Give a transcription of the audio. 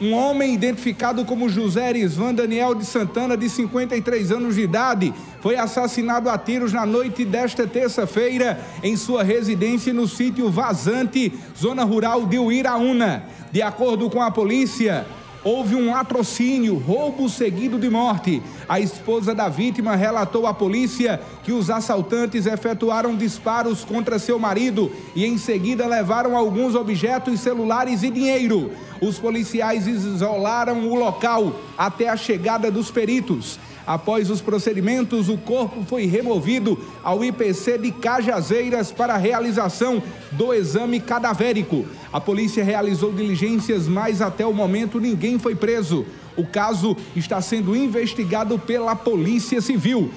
Um homem identificado como José Erisvan Daniel de Santana, de 53 anos de idade, foi assassinado a tiros na noite desta terça-feira em sua residência no sítio Vazante, zona rural de Uiraúna. De acordo com a polícia, houve um latrocínio, roubo seguido de morte. A esposa da vítima relatou à polícia que os assaltantes efetuaram disparos contra seu marido e em seguida levaram alguns objetos celulares e dinheiro. Os policiais isolaram o local até a chegada dos peritos. Após os procedimentos, o corpo foi removido ao IPC de Cajazeiras para a realização do exame cadavérico. A polícia realizou diligências, mas até o momento ninguém foi preso. O caso está sendo investigado pela Polícia Civil.